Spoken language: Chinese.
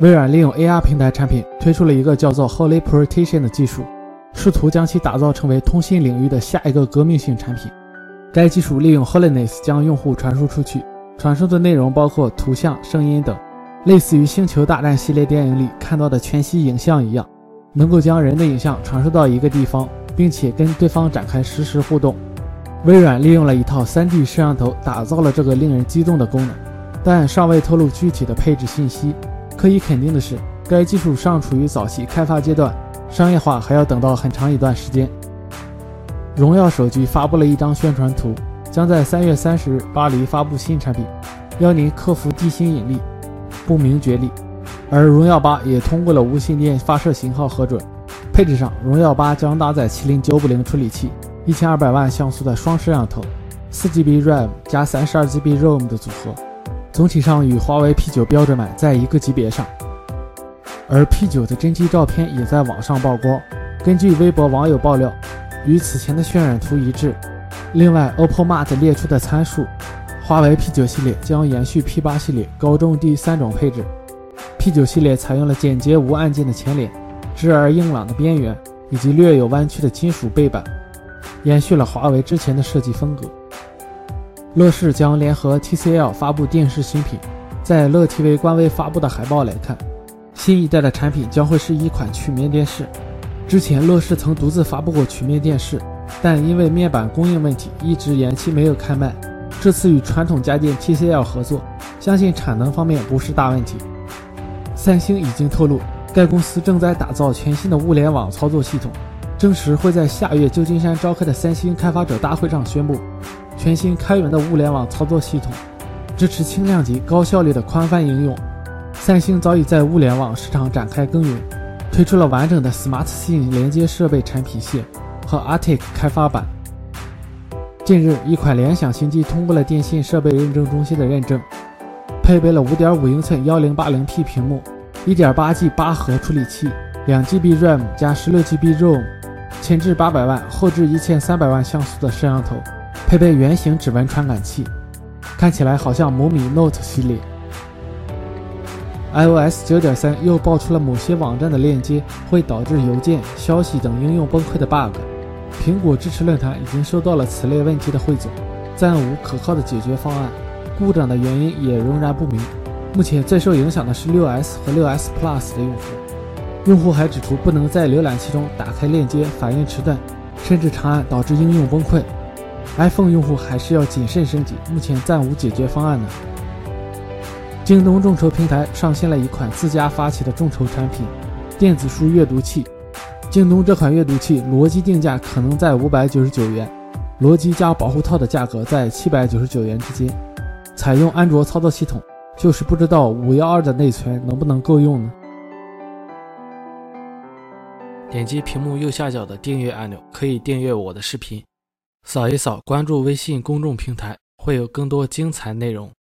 微软利用 AR 平台产品推出了一个叫做 Holy Protection 的技术，试图将其打造成为通信领域的下一个革命性产品。该技术利用 Holiness 将用户传输出去，传输的内容包括图像、声音等，类似于《星球大战》系列电影里看到的全息影像一样，能够将人的影像传输到一个地方，并且跟对方展开实时互动。微软利用了一套 3D 摄像头打造了这个令人激动的功能，但尚未透露具体的配置信息。可以肯定的是，该技术尚处于早期开发阶段，商业化还要等到很长一段时间。荣耀手机发布了一张宣传图，将在三月三十日巴黎发布新产品，邀您克服地心引力、不明觉厉。而荣耀八也通过了无线电发射型号核准。配置上，荣耀八将搭载麒麟九五零处理器，一千二百万像素的双摄像头，四 GB RAM 加三十二 GB ROM 的组合。总体上与华为 P9 标准版在一个级别上，而 P9 的真机照片也在网上曝光。根据微博网友爆料，与此前的渲染图一致。另外，OPPO Mart 列出的参数，华为 P9 系列将延续 P8 系列高中低三种配置。P9 系列采用了简洁无按键的前脸，直而硬朗的边缘，以及略有弯曲的金属背板，延续了华为之前的设计风格。乐视将联合 TCL 发布电视新品。在乐 TV 官微发布的海报来看，新一代的产品将会是一款曲面电视。之前乐视曾独自发布过曲面电视，但因为面板供应问题一直延期没有开卖。这次与传统家电 TCL 合作，相信产能方面不是大问题。三星已经透露，该公司正在打造全新的物联网操作系统，证实会在下月旧金山召开的三星开发者大会上宣布。全新开源的物联网操作系统，支持轻量级、高效率的宽泛应用。三星早已在物联网市场展开耕耘，推出了完整的 SmartSync 连接设备产品线和 Artic 开发版。近日，一款联想新机通过了电信设备认证中心的认证，配备了5.5英寸 1080P 屏幕，1.8G 八核处理器，2GB RAM 加 16GB ROM，前置800万，后置1300万像素的摄像头。配备圆形指纹传感器，看起来好像某米 Note 系列。iOS 9.3又爆出了某些网站的链接会导致邮件、消息等应用崩溃的 bug。苹果支持论坛已经收到了此类问题的汇总，暂无可靠的解决方案。故障的原因也仍然不明。目前最受影响的是 6s 和 6s Plus 的用户。用户还指出，不能在浏览器中打开链接，反应迟钝，甚至长按导致应用崩溃。iPhone 用户还是要谨慎升级，目前暂无解决方案呢。京东众筹平台上线了一款自家发起的众筹产品——电子书阅读器。京东这款阅读器逻辑定价可能在五百九十九元，逻辑加保护套的价格在七百九十九元之间。采用安卓操作系统，就是不知道五幺二的内存能不能够用呢？点击屏幕右下角的订阅按钮，可以订阅我的视频。扫一扫，关注微信公众平台，会有更多精彩内容。